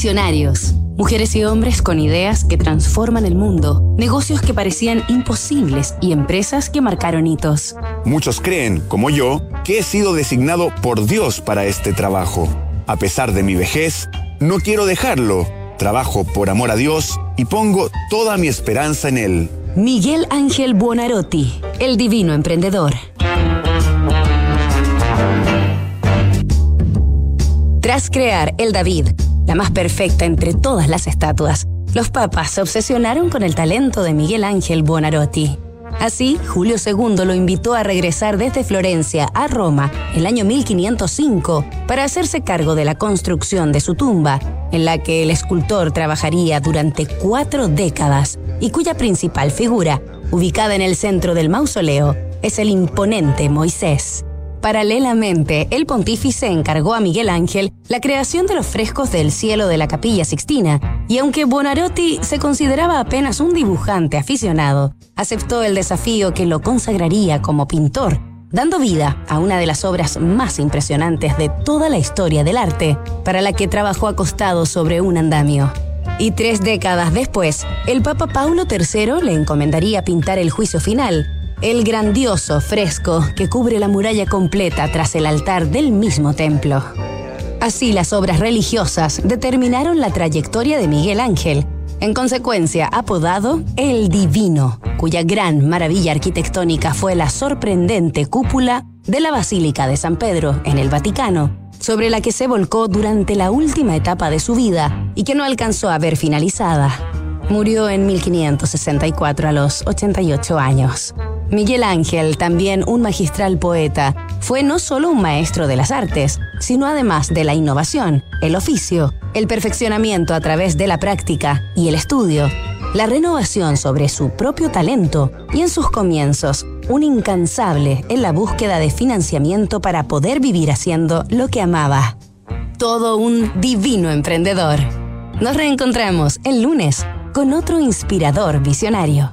Visionarios. Mujeres y hombres con ideas que transforman el mundo, negocios que parecían imposibles y empresas que marcaron hitos. Muchos creen, como yo, que he sido designado por Dios para este trabajo. A pesar de mi vejez, no quiero dejarlo. Trabajo por amor a Dios y pongo toda mi esperanza en Él. Miguel Ángel Buonarotti, el divino emprendedor. Tras crear el David, la más perfecta entre todas las estatuas, los papas se obsesionaron con el talento de Miguel Ángel Buonarotti. Así, Julio II lo invitó a regresar desde Florencia a Roma el año 1505 para hacerse cargo de la construcción de su tumba, en la que el escultor trabajaría durante cuatro décadas y cuya principal figura, ubicada en el centro del mausoleo, es el imponente Moisés. Paralelamente, el pontífice encargó a Miguel Ángel la creación de los frescos del cielo de la capilla Sixtina, y aunque Bonarotti se consideraba apenas un dibujante aficionado, aceptó el desafío que lo consagraría como pintor, dando vida a una de las obras más impresionantes de toda la historia del arte, para la que trabajó acostado sobre un andamio. Y tres décadas después, el Papa Paulo III le encomendaría pintar el juicio final, el grandioso fresco que cubre la muralla completa tras el altar del mismo templo. Así las obras religiosas determinaron la trayectoria de Miguel Ángel, en consecuencia apodado El Divino, cuya gran maravilla arquitectónica fue la sorprendente cúpula de la Basílica de San Pedro en el Vaticano, sobre la que se volcó durante la última etapa de su vida y que no alcanzó a ver finalizada. Murió en 1564 a los 88 años. Miguel Ángel, también un magistral poeta, fue no solo un maestro de las artes, sino además de la innovación, el oficio, el perfeccionamiento a través de la práctica y el estudio, la renovación sobre su propio talento y en sus comienzos, un incansable en la búsqueda de financiamiento para poder vivir haciendo lo que amaba. Todo un divino emprendedor. Nos reencontramos el lunes con otro inspirador visionario